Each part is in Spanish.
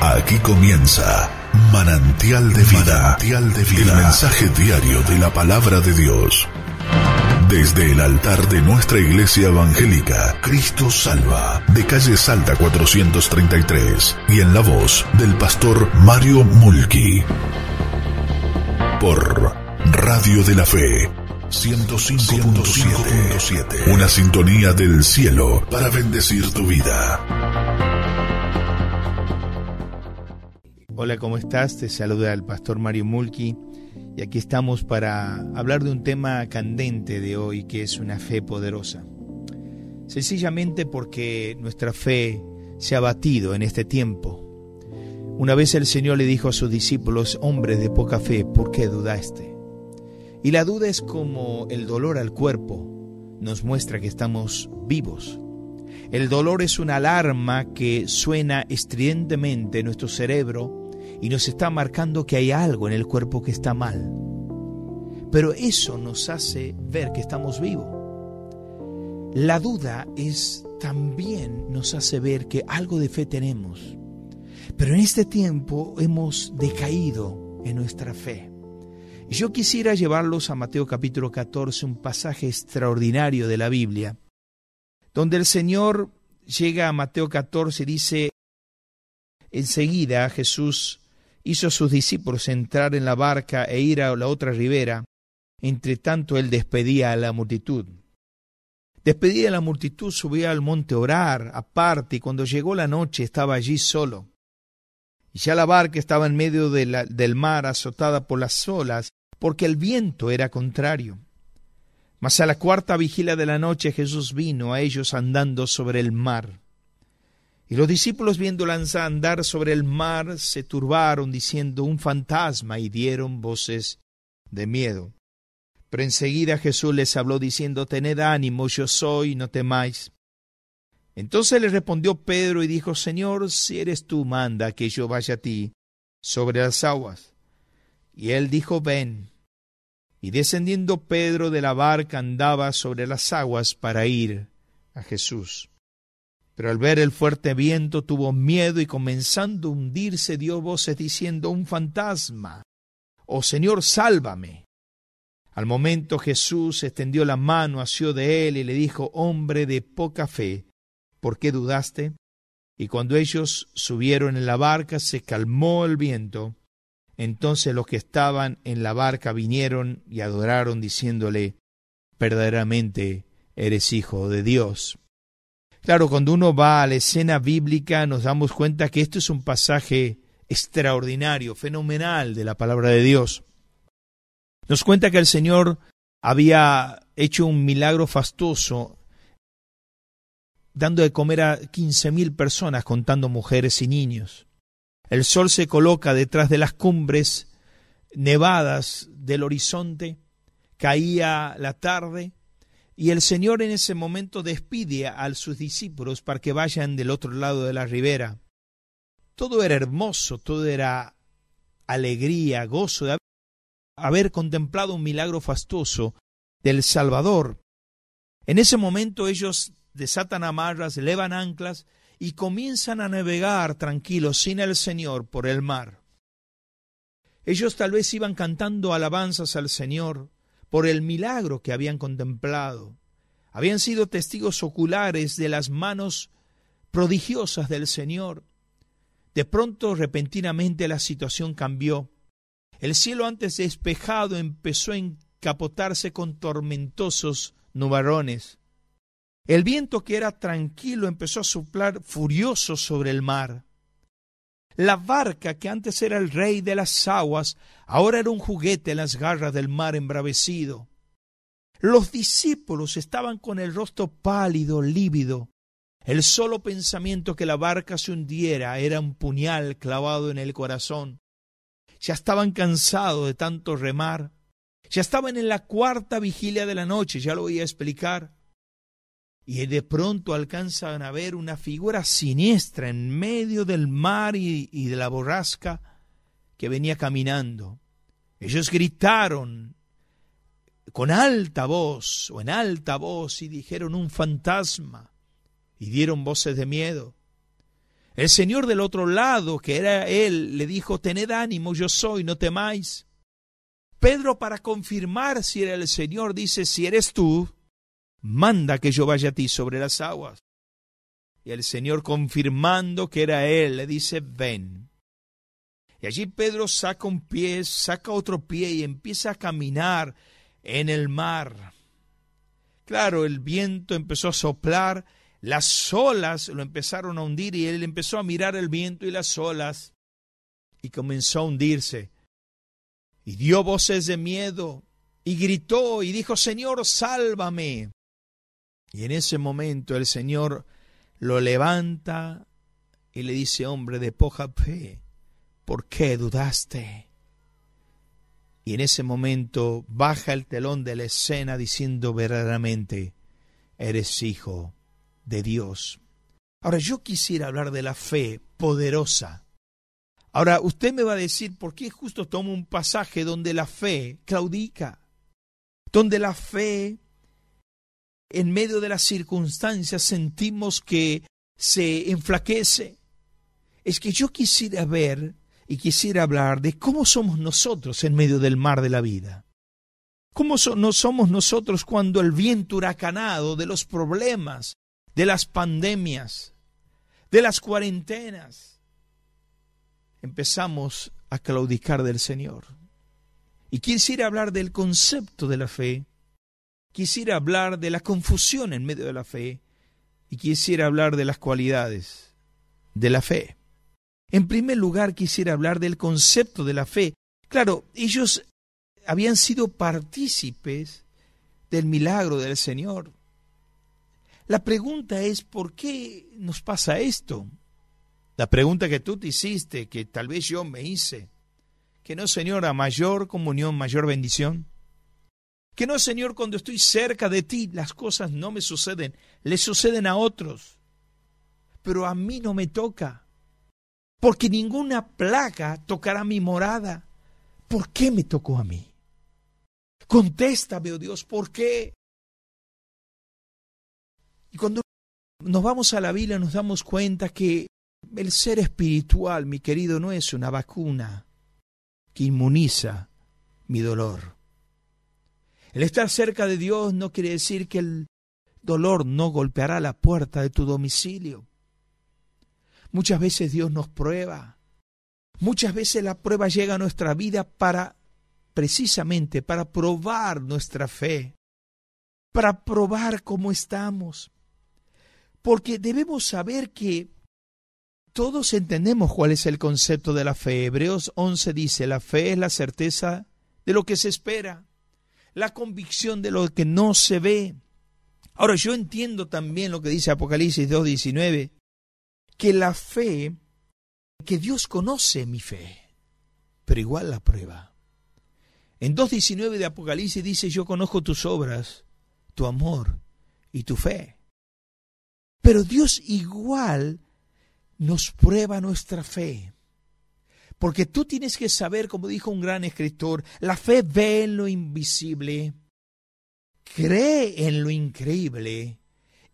Aquí comienza Manantial de Vida. Manantial de Vida. El mensaje diario de la palabra de Dios. Desde el altar de nuestra iglesia evangélica, Cristo Salva, de calle Salta 433, y en la voz del pastor Mario Mulki. Por Radio de la Fe 105.7. Una sintonía del cielo para bendecir tu vida. Hola, ¿cómo estás? Te saluda el pastor Mario Mulki y aquí estamos para hablar de un tema candente de hoy que es una fe poderosa. Sencillamente porque nuestra fe se ha batido en este tiempo. Una vez el Señor le dijo a sus discípulos, hombres de poca fe, ¿por qué dudaste? Y la duda es como el dolor al cuerpo nos muestra que estamos vivos. El dolor es una alarma que suena estridentemente en nuestro cerebro y nos está marcando que hay algo en el cuerpo que está mal. Pero eso nos hace ver que estamos vivos. La duda es también nos hace ver que algo de fe tenemos. Pero en este tiempo hemos decaído en nuestra fe. Yo quisiera llevarlos a Mateo capítulo 14, un pasaje extraordinario de la Biblia, donde el Señor llega a Mateo 14 y dice, enseguida Jesús hizo a sus discípulos entrar en la barca e ir a la otra ribera, entre tanto él despedía a la multitud. Despedía a la multitud, subía al monte a orar, aparte, y cuando llegó la noche estaba allí solo. Y ya la barca estaba en medio del mar, azotada por las olas, porque el viento era contrario. Mas a la cuarta vigilia de la noche Jesús vino a ellos andando sobre el mar. Y los discípulos lanza andar sobre el mar se turbaron diciendo un fantasma y dieron voces de miedo. Pero enseguida Jesús les habló diciendo Tened ánimo, yo soy, no temáis. Entonces le respondió Pedro y dijo Señor, si eres tú, manda que yo vaya a ti sobre las aguas. Y él dijo, ven. Y descendiendo Pedro de la barca andaba sobre las aguas para ir a Jesús. Pero al ver el fuerte viento tuvo miedo y comenzando a hundirse dio voces diciendo, un fantasma. Oh Señor, sálvame. Al momento Jesús extendió la mano, asió de él y le dijo, hombre de poca fe, ¿por qué dudaste? Y cuando ellos subieron en la barca se calmó el viento entonces los que estaban en la barca vinieron y adoraron diciéndole, verdaderamente eres hijo de Dios. Claro, cuando uno va a la escena bíblica nos damos cuenta que esto es un pasaje extraordinario, fenomenal de la palabra de Dios. Nos cuenta que el Señor había hecho un milagro fastuoso, dando de comer a quince mil personas, contando mujeres y niños. El sol se coloca detrás de las cumbres nevadas del horizonte, caía la tarde y el Señor en ese momento despide a sus discípulos para que vayan del otro lado de la ribera. Todo era hermoso, todo era alegría, gozo de haber contemplado un milagro fastuoso del Salvador. En ese momento ellos desatan amarras, elevan anclas y comienzan a navegar tranquilos sin el Señor por el mar. Ellos tal vez iban cantando alabanzas al Señor por el milagro que habían contemplado. Habían sido testigos oculares de las manos prodigiosas del Señor. De pronto, repentinamente, la situación cambió. El cielo antes despejado empezó a encapotarse con tormentosos nubarrones. El viento que era tranquilo empezó a soplar furioso sobre el mar. La barca que antes era el rey de las aguas, ahora era un juguete en las garras del mar embravecido. Los discípulos estaban con el rostro pálido, lívido. El solo pensamiento que la barca se hundiera era un puñal clavado en el corazón. Ya estaban cansados de tanto remar. Ya estaban en la cuarta vigilia de la noche, ya lo voy a explicar y de pronto alcanzan a ver una figura siniestra en medio del mar y, de la borrasca que venía caminando. Ellos gritaron con alta voz o en alta voz y dijeron un fantasma y dieron voces de miedo. El Señor del otro lado, que era él, le dijo, tened ánimo, yo soy, no temáis. Pedro, para confirmar si era el Señor, dice, si eres tú, manda que yo vaya a ti sobre las aguas. Y el Señor, confirmando que era Él, le dice, ven. Y allí Pedro saca un pie, saca otro pie y empieza a caminar en el mar. Claro, el viento empezó a soplar, las olas lo empezaron a hundir y él empezó a mirar el viento y las olas y comenzó a hundirse. Y dio voces de miedo y gritó y dijo, Señor, sálvame. Y en ese momento el Señor lo levanta y le dice, hombre de poca fe, ¿por qué dudaste? Y en ese momento baja el telón de la escena diciendo verdaderamente, eres hijo de Dios. Ahora yo quisiera hablar de la fe poderosa. Ahora usted me va a decir, ¿por qué justo tomo un pasaje donde la fe claudica? Donde la fe en medio de las circunstancias sentimos que se enflaquece. Es que yo quisiera ver y quisiera hablar de cómo somos nosotros en medio del mar de la vida. ¿Cómo no somos nosotros cuando el viento huracanado de los problemas, de las pandemias, de las cuarentenas, empezamos a claudicar del Señor? Y quisiera hablar del concepto de la fe quisiera hablar de la confusión en medio de la fe y quisiera hablar de las cualidades de la fe. En primer lugar, quisiera hablar del concepto de la fe. Claro, ellos habían sido partícipes del milagro del Señor. La pregunta es, ¿por qué nos pasa esto? La pregunta que tú te hiciste, que tal vez yo me hice, que no, Señor, a mayor comunión, mayor bendición. Que no, Señor, cuando estoy cerca de ti las cosas no me suceden, le suceden a otros. Pero a mí no me toca. Porque ninguna plaga tocará mi morada. ¿Por qué me tocó a mí? Contéstame, oh Dios, ¿por qué? Y cuando nos vamos a la Biblia nos damos cuenta que el ser espiritual, mi querido, no es una vacuna que inmuniza mi dolor. El estar cerca de Dios no quiere decir que el dolor no golpeará la puerta de tu domicilio. Muchas veces Dios nos prueba. Muchas veces la prueba llega a nuestra vida para precisamente para probar nuestra fe, para probar cómo estamos. Porque debemos saber que todos entendemos cuál es el concepto de la fe. Hebreos 11 dice, la fe es la certeza de lo que se espera, la convicción de lo que no se ve. Ahora yo entiendo también lo que dice Apocalipsis 2.19, que la fe, que Dios conoce mi fe, pero igual la prueba. En 2.19 de Apocalipsis dice, yo conozco tus obras, tu amor y tu fe. Pero Dios igual nos prueba nuestra fe. Porque tú tienes que saber, como dijo un gran escritor, la fe ve en lo invisible, cree en lo increíble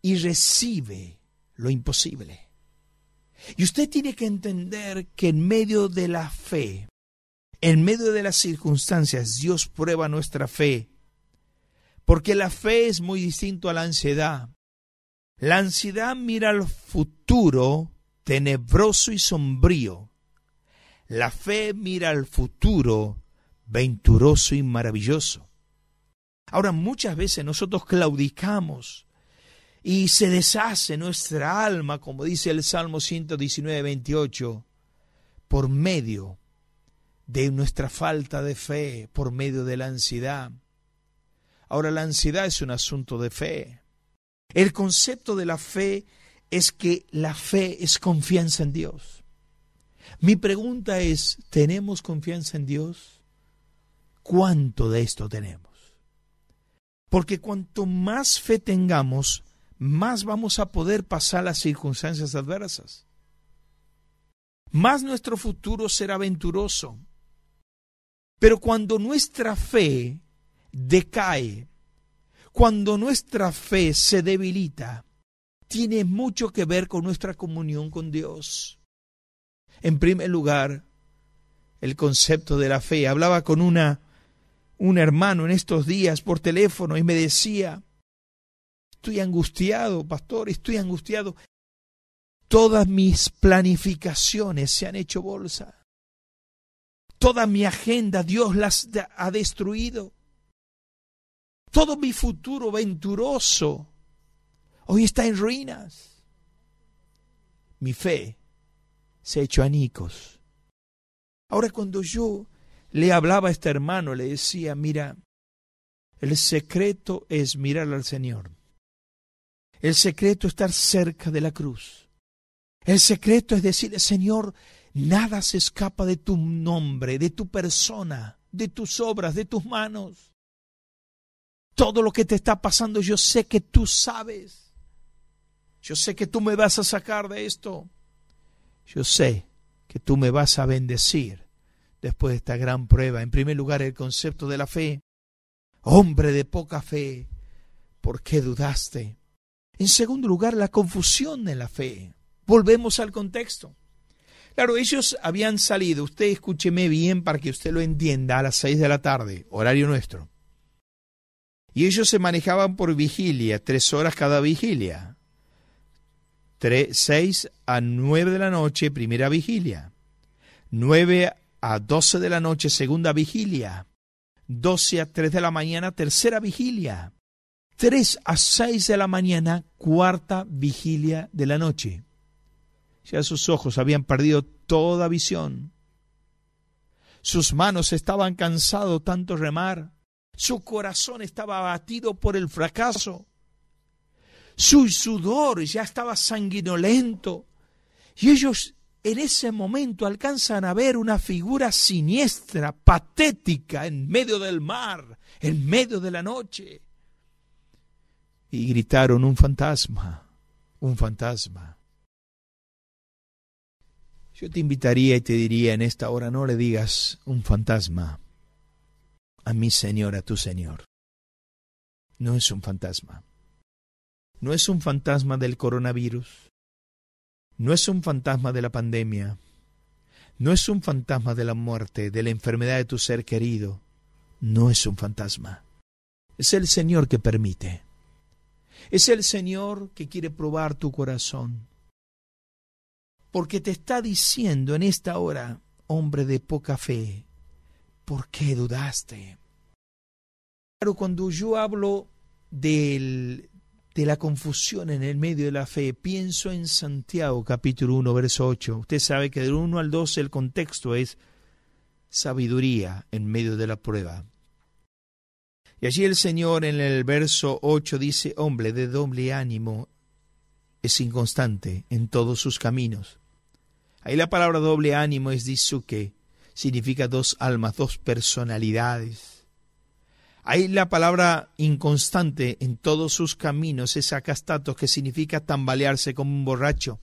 y recibe lo imposible. Y usted tiene que entender que en medio de la fe, en medio de las circunstancias, Dios prueba nuestra fe. Porque la fe es muy distinto a la ansiedad. La ansiedad mira al futuro tenebroso y sombrío la fe mira al futuro venturoso y maravilloso. Ahora muchas veces nosotros claudicamos y se deshace nuestra alma, como dice el Salmo 119, 28, por medio de nuestra falta de fe, por medio de la ansiedad. Ahora la ansiedad es un asunto de fe. El concepto de la fe es que la fe es confianza en Dios. Mi pregunta es, ¿tenemos confianza en Dios? ¿Cuánto de esto tenemos? Porque cuanto más fe tengamos, más vamos a poder pasar las circunstancias adversas. Más nuestro futuro será venturoso. Pero cuando nuestra fe decae, cuando nuestra fe se debilita, tiene mucho que ver con nuestra comunión con Dios. En primer lugar, el concepto de la fe. Hablaba con una un hermano en estos días por teléfono y me decía, estoy angustiado, pastor, estoy angustiado. Todas mis planificaciones se han hecho bolsa. Toda mi agenda Dios las ha destruido. Todo mi futuro venturoso hoy está en ruinas. Mi fe se hecho anicos. Ahora cuando yo le hablaba a este hermano, le decía, mira, el secreto es mirar al Señor. El secreto es estar cerca de la cruz. El secreto es decirle, Señor, nada se escapa de tu nombre, de tu persona, de tus obras, de tus manos. Todo lo que te está pasando, yo sé que tú sabes. Yo sé que tú me vas a sacar de esto. Yo sé que tú me vas a bendecir después de esta gran prueba. En primer lugar, el concepto de la fe. Hombre de poca fe, ¿por qué dudaste? En segundo lugar, la confusión en la fe. Volvemos al contexto. Claro, ellos habían salido, usted escúcheme bien para que usted lo entienda, a las seis de la tarde, horario nuestro. Y ellos se manejaban por vigilia, tres horas cada vigilia. Tres, seis a nueve de la noche, primera vigilia. Nueve a 12 de la noche, segunda vigilia. 12 a 3 de la mañana, tercera vigilia. 3 a 6 de la mañana, cuarta vigilia de la noche. Ya sus ojos habían perdido toda visión. Sus manos estaban cansados tanto remar. Su corazón estaba abatido por el fracaso. Su sudor ya estaba sanguinolento. Y ellos en ese momento alcanzan a ver una figura siniestra, patética, en medio del mar, en medio de la noche. Y gritaron un fantasma, un fantasma. Yo te invitaría y te diría en esta hora, no le digas un fantasma a mi Señor, a tu Señor. No es un fantasma. No es un fantasma del coronavirus no es un fantasma de la pandemia, no es un fantasma de la muerte, de la enfermedad de tu ser querido, no es un fantasma. Es el Señor que permite. Es el Señor que quiere probar tu corazón. Porque te está diciendo en esta hora, hombre de poca fe, ¿por qué dudaste? Claro, cuando yo hablo del, de la confusión en el medio de la fe, pienso en Santiago capítulo 1, verso 8. Usted sabe que del 1 al 12 el contexto es sabiduría en medio de la prueba. Y allí el Señor en el verso 8 dice, hombre de doble ánimo es inconstante en todos sus caminos. Ahí la palabra doble ánimo es disuke, significa dos almas, dos personalidades. Hay la palabra inconstante en todos sus caminos, es acastato, que significa tambalearse como un borracho.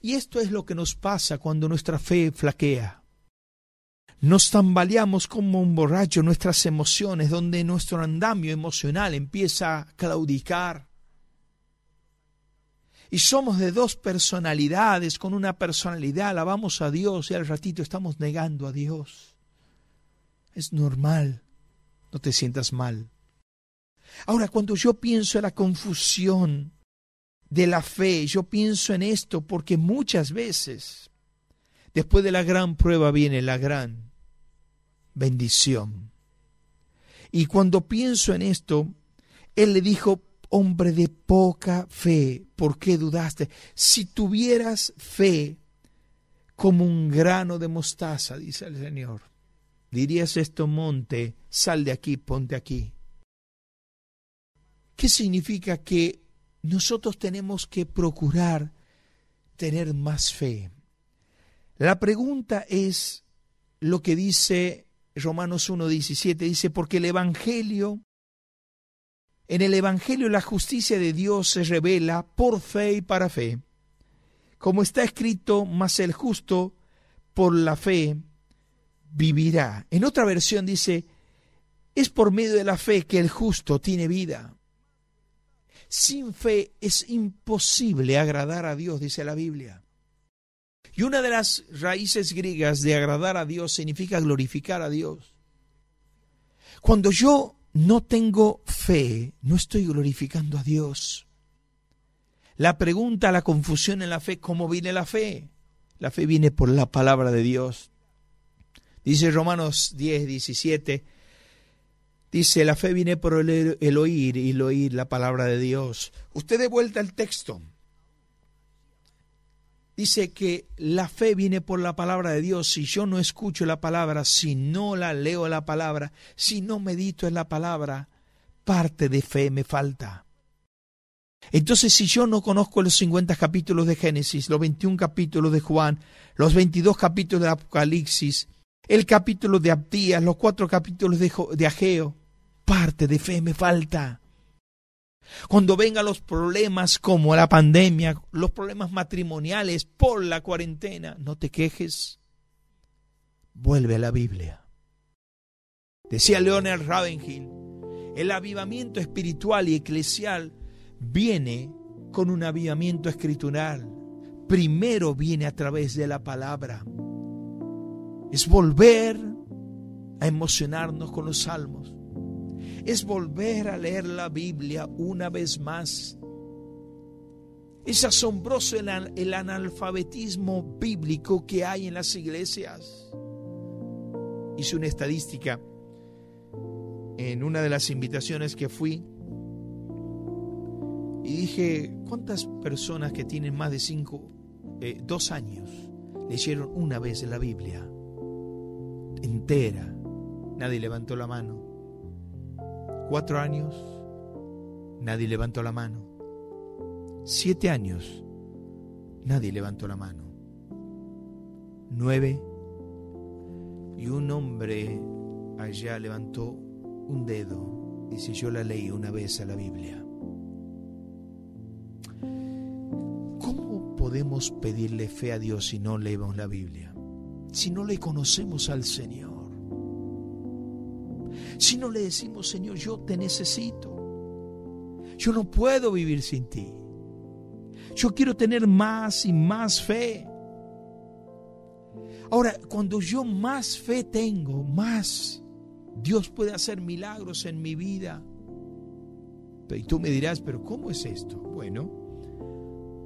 Y esto es lo que nos pasa cuando nuestra fe flaquea. Nos tambaleamos como un borracho nuestras emociones, donde nuestro andamio emocional empieza a claudicar. Y somos de dos personalidades, con una personalidad alabamos a Dios y al ratito estamos negando a Dios. Es normal. No te sientas mal. Ahora, cuando yo pienso en la confusión de la fe, yo pienso en esto porque muchas veces, después de la gran prueba viene la gran bendición. Y cuando pienso en esto, él le dijo, hombre de poca fe, ¿por qué dudaste? Si tuvieras fe como un grano de mostaza, dice el Señor, dirías esto monte, sal de aquí, ponte aquí. ¿Qué significa que nosotros tenemos que procurar tener más fe? La pregunta es lo que dice Romanos 1.17, dice, porque el Evangelio, en el Evangelio la justicia de Dios se revela por fe y para fe. Como está escrito, mas el justo por la fe vivirá. En otra versión dice, es por medio de la fe que el justo tiene vida. Sin fe es imposible agradar a Dios, dice la Biblia. Y una de las raíces griegas de agradar a Dios significa glorificar a Dios. Cuando yo no tengo fe, no estoy glorificando a Dios. La pregunta, la confusión en la fe, ¿cómo viene la fe? La fe viene por la palabra de Dios. Dice Romanos 10, 17, dice, la fe viene por el, oír y el oír la palabra de Dios. Usted de vuelta al texto. Dice que la fe viene por la palabra de Dios. Si yo no escucho la palabra, si no la leo la palabra, si no medito en la palabra, parte de fe me falta. Entonces, si yo no conozco los 50 capítulos de Génesis, los 21 capítulos de Juan, los 22 capítulos de Apocalipsis, el capítulo de Abdías, los cuatro capítulos de, Ageo, parte de fe me falta. Cuando vengan los problemas como la pandemia, los problemas matrimoniales por la cuarentena, no te quejes. Vuelve a la Biblia. Decía Leonard Ravenhill, el avivamiento espiritual y eclesial viene con un avivamiento escritural. Primero viene a través de la palabra. Es volver a emocionarnos con los salmos. Es volver a leer la Biblia una vez más. Es asombroso el, analfabetismo bíblico que hay en las iglesias. Hice una estadística en una de las invitaciones que fui y dije, ¿cuántas personas que tienen más de cinco, eh, dos años, leyeron una vez la Biblia entera? Nadie levantó la mano. Cuatro años, nadie levantó la mano. Siete años, nadie levantó la mano. Nueve, y un hombre allá levantó un dedo. Dice, yo la leí una vez a la Biblia. podemos pedirle fe a Dios si no leemos la Biblia? Si no le conocemos al Señor. Si no le decimos, Señor, yo te necesito. Yo no puedo vivir sin ti. Yo quiero tener más y más fe. Ahora, cuando yo más fe tengo, más Dios puede hacer milagros en mi vida. Y tú me dirás, pero ¿cómo es esto? Bueno,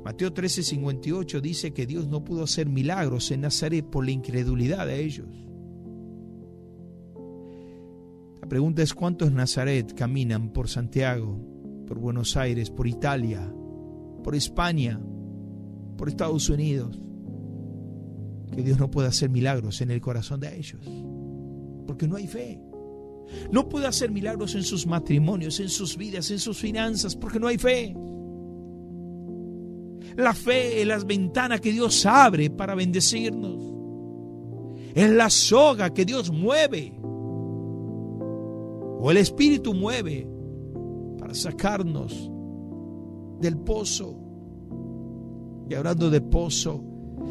Mateo 13:58 dice que Dios no pudo hacer milagros en Nazaret por la incredulidad de ellos. La pregunta es cuántos Nazaret caminan por Santiago, por Buenos Aires, por Italia, por España, por Estados Unidos, que Dios no puede hacer milagros en el corazón de ellos, porque no hay fe. No puede hacer milagros en sus matrimonios, en sus vidas, en sus finanzas, porque no hay fe. La fe es las ventanas que Dios abre para bendecirnos. Es la soga que Dios mueve. O el Espíritu mueve para sacarnos del pozo. Y hablando de pozo,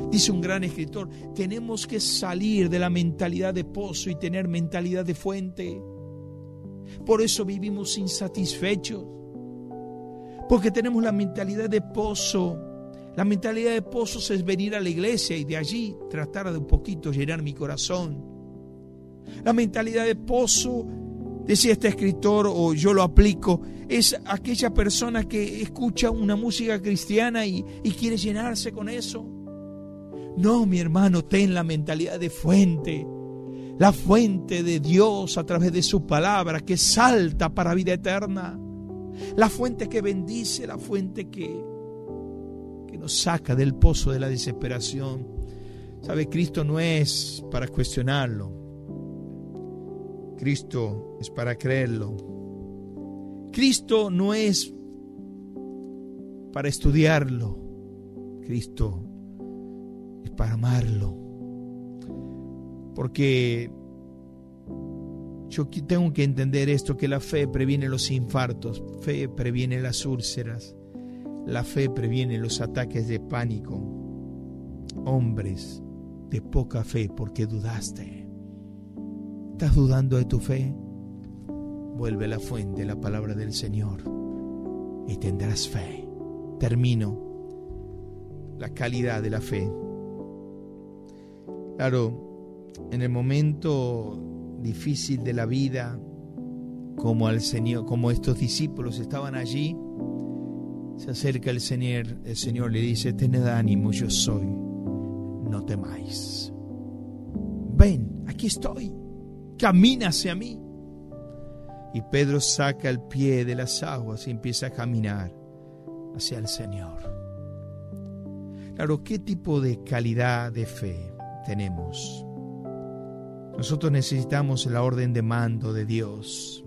dice un gran escritor, tenemos que salir de la mentalidad de pozo y tener mentalidad de fuente. Por eso vivimos insatisfechos. Porque tenemos la mentalidad de pozo la mentalidad de pozos es venir a la iglesia y de allí tratar de un poquito llenar mi corazón. La mentalidad de pozo, decía este escritor, o yo lo aplico, es aquella persona que escucha una música cristiana y, y quiere llenarse con eso. No, mi hermano, ten la mentalidad de fuente, la fuente de Dios a través de su palabra que salta para vida eterna, la fuente que bendice, la fuente que nos saca del pozo de la desesperación. Sabe, Cristo no es para cuestionarlo. Cristo es para creerlo. Cristo no es para estudiarlo. Cristo es para amarlo. Porque yo tengo que entender esto, que la fe previene los infartos, fe previene las úlceras, la fe previene los ataques de pánico. Hombres de poca fe porque dudaste. ¿Estás dudando de tu fe? Vuelve a la fuente, la palabra del Señor. y tendrás fe. Termino. La calidad de la fe. Claro, en el momento difícil de la vida, como al Señor, como estos discípulos estaban allí, se acerca el Señor, el Señor le dice, tened ánimo, yo soy, no temáis. Ven, aquí estoy, camina hacia mí. Y Pedro saca el pie de las aguas y empieza a caminar hacia el Señor. Claro, ¿qué tipo de calidad de fe tenemos? Nosotros necesitamos la orden de mando de Dios.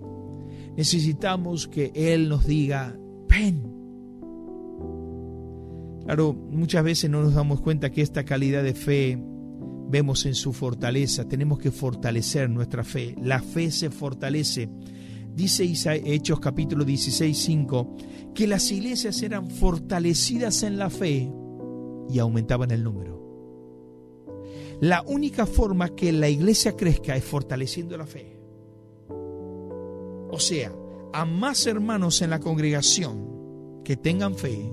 Necesitamos que Él nos diga, ven. Claro, muchas veces no nos damos cuenta que esta calidad de fe vemos en su fortaleza. Tenemos que fortalecer nuestra fe. La fe se fortalece Dice Hechos capítulo 16, 5, que las iglesias eran fortalecidas en la fe y aumentaban el número. La única forma que la iglesia crezca es fortaleciendo la fe. O sea, a más hermanos en la congregación que tengan fe,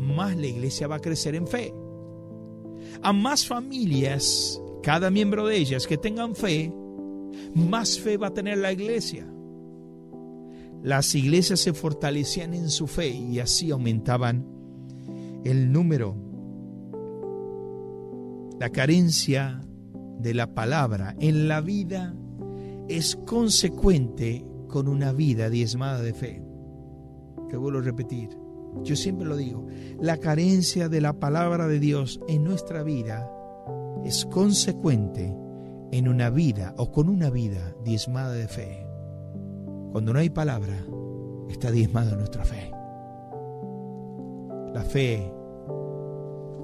más la iglesia va a crecer en fe. A más familias, cada miembro de ellas que tengan fe, más fe va a tener la iglesia las iglesias se fortalecían en su fe y así aumentaban el número. La carencia de la palabra en la vida es consecuente con una vida diezmada de fe. Que vuelvo a repetir, yo siempre lo digo, la carencia de la palabra de Dios en nuestra vida es consecuente en una vida o con una vida diezmada de fe. Cuando no hay palabra, está diezmada nuestra fe. La fe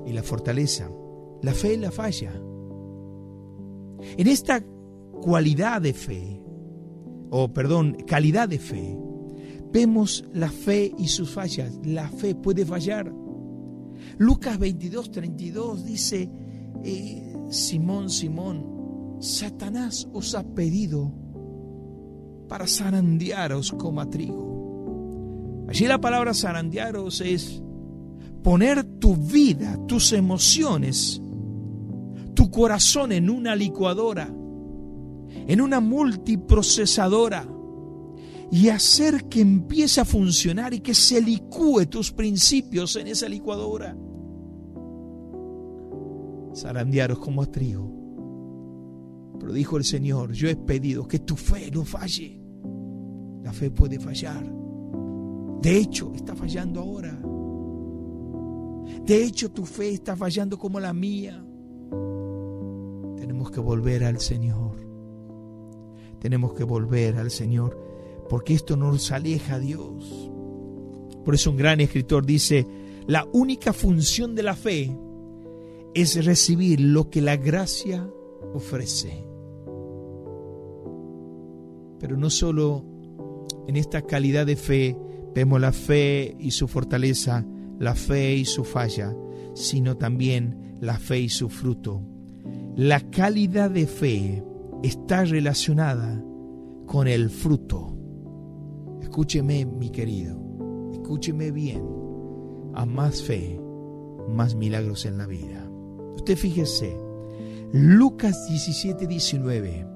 y la fortaleza. La fe y la falla. En esta cualidad de fe, o perdón, calidad de fe, vemos la fe y sus fallas. La fe puede fallar. Lucas 22, 32 dice, eh, Simón, Simón, Satanás os ha pedido para zarandearos como trigo. Allí la palabra zarandearos es poner tu vida, tus emociones, tu corazón en una licuadora, en una multiprocesadora y hacer que empiece a funcionar y que se licúe tus principios en esa licuadora. Zarandearos como a trigo. Pero dijo el Señor, yo he pedido que tu fe no falle. La fe puede fallar. De hecho, está fallando ahora. De hecho, tu fe está fallando como la mía. Tenemos que volver al Señor. Tenemos que volver al Señor porque esto nos aleja a Dios. Por eso un gran escritor dice, la única función de la fe es recibir lo que la gracia ofrece. Pero no solo en esta calidad de fe vemos la fe y su fortaleza, la fe y su falla, sino también la fe y su fruto. La calidad de fe está relacionada con el fruto. Escúcheme, mi querido, escúcheme bien. A más fe, más milagros en la vida. Usted fíjese, Lucas 17, 19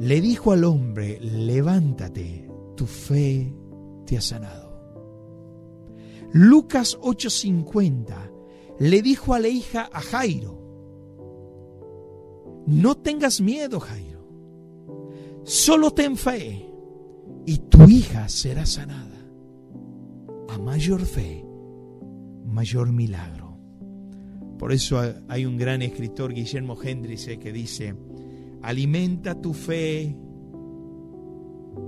le dijo al hombre, levántate, tu fe te ha sanado. Lucas 8:50 le dijo a la hija a Jairo, no tengas miedo Jairo, solo ten fe y tu hija será sanada. A mayor fe, mayor milagro. Por eso hay un gran escritor, Guillermo Hendrix, que dice, Alimenta tu fe,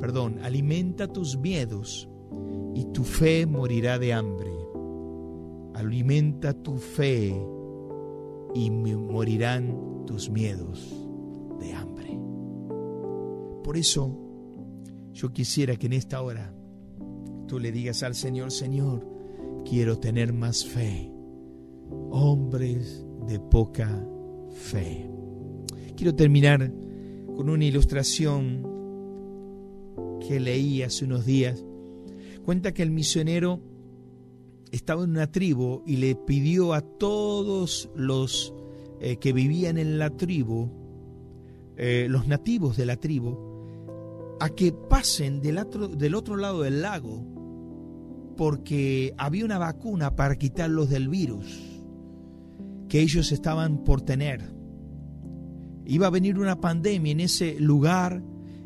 perdón, alimenta tus miedos y tu fe morirá de hambre. Alimenta tu fe y morirán tus miedos de hambre. Por eso yo quisiera que en esta hora tú le digas al Señor, Señor, quiero tener más fe. Hombres de poca fe. Quiero terminar con una ilustración que leí hace unos días. Cuenta que el misionero estaba en una tribu y le pidió a todos los eh, que vivían en la tribu, eh, los nativos de la tribu, a que pasen del otro, del otro lado del lago porque había una vacuna para quitarlos del virus que ellos estaban por tener. Iba a venir una pandemia en ese lugar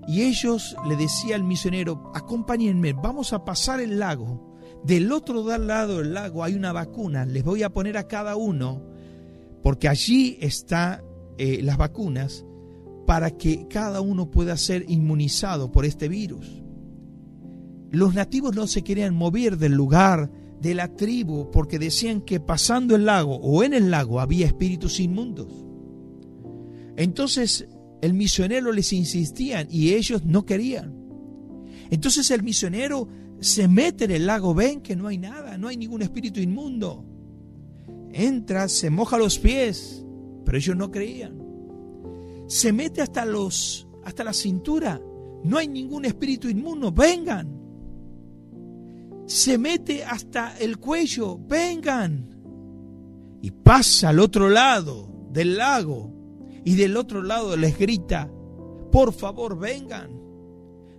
y ellos le decía al misionero, acompáñenme, vamos a pasar el lago. Del otro lado del lago hay una vacuna, les voy a poner a cada uno, porque allí están eh, las vacunas para que cada uno pueda ser inmunizado por este virus. Los nativos no se querían mover del lugar de la tribu porque decían que pasando el lago o en el lago había espíritus inmundos. Entonces el misionero les insistía y ellos no querían. Entonces el misionero se mete en el lago, ven que no hay nada, no hay ningún espíritu inmundo. Entra, se moja los pies, pero ellos no creían. Se mete hasta los hasta la cintura, no hay ningún espíritu inmundo, vengan se mete hasta el cuello, vengan. Y pasa al otro lado del lago y del otro lado les grita, por favor, vengan.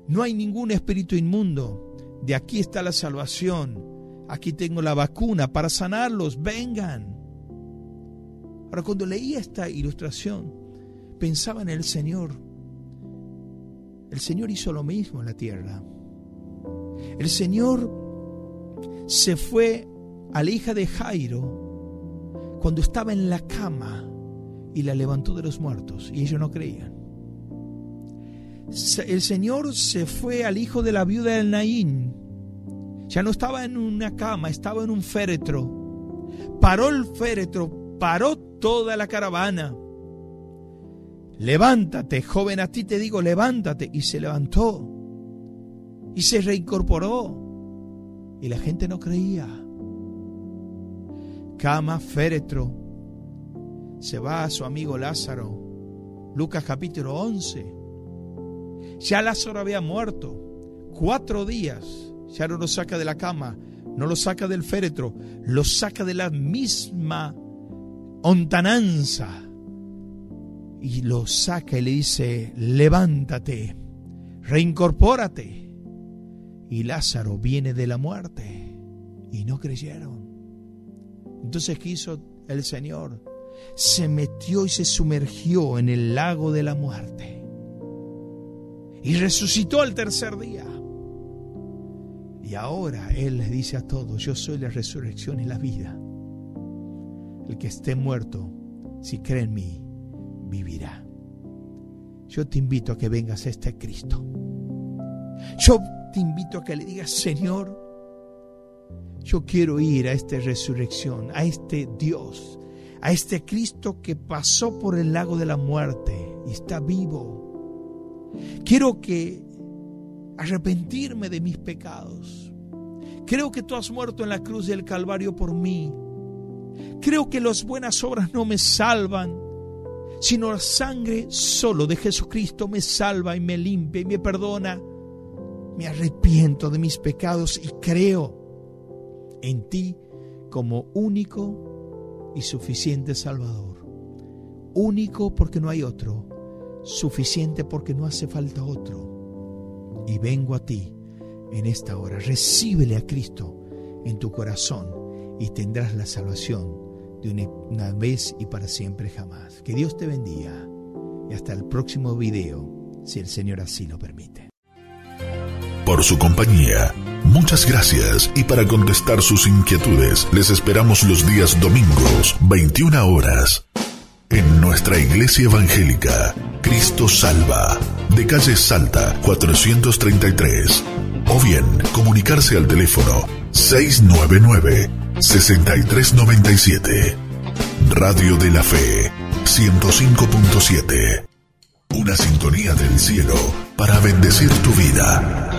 No hay ningún espíritu inmundo. De aquí está la salvación. Aquí tengo la vacuna para sanarlos. Vengan. Ahora, cuando leía esta ilustración, pensaba en el Señor. El Señor hizo lo mismo en la tierra. El Señor se fue a la hija de Jairo cuando estaba en la cama y la levantó de los muertos y ellos no creían. El Señor se fue al hijo de la viuda del Naín. Ya no estaba en una cama, estaba en un féretro. Paró el féretro, paró toda la caravana. Levántate, joven, a ti te digo, levántate. Y se levantó. Y se reincorporó. Y la gente no creía. Cama, féretro. Se va a su amigo Lázaro. Lucas capítulo 11. Ya Lázaro había muerto. Cuatro días. Ya no lo saca de la cama. No lo saca del féretro. Lo saca de la misma ontananza. Y lo saca y le dice, levántate, reincorpórate y Lázaro viene de la muerte. Y no creyeron. Entonces, ¿qué hizo el Señor? Se metió y se sumergió en el lago de la muerte. Y resucitó al tercer día. Y ahora Él les dice a todos, yo soy la resurrección y la vida. El que esté muerto, si cree en mí, vivirá. Yo te invito a que vengas a este Cristo. Yo te invito a que le digas, Señor, yo quiero ir a esta resurrección, a este Dios, a este Cristo que pasó por el lago de la muerte y está vivo. Quiero que arrepentirme de mis pecados. Creo que tú has muerto en la cruz del Calvario por mí. Creo que las buenas obras no me salvan, sino la sangre solo de Jesucristo me salva y me limpia y me perdona me arrepiento de mis pecados y creo en ti como único y suficiente Salvador. Único porque no hay otro, suficiente porque no hace falta otro. Y vengo a ti en esta hora. Recíbele a Cristo en tu corazón y tendrás la salvación de una vez y para siempre jamás. Que Dios te bendiga y hasta el próximo video, si el Señor así lo permite por su compañía. Muchas gracias y para contestar sus inquietudes les esperamos los días domingos, 21 horas, en nuestra iglesia evangélica, Cristo Salva, de calle Salta 433, o bien comunicarse al teléfono 699-6397. Radio de la Fe 105.7. Una sintonía del cielo para bendecir tu vida.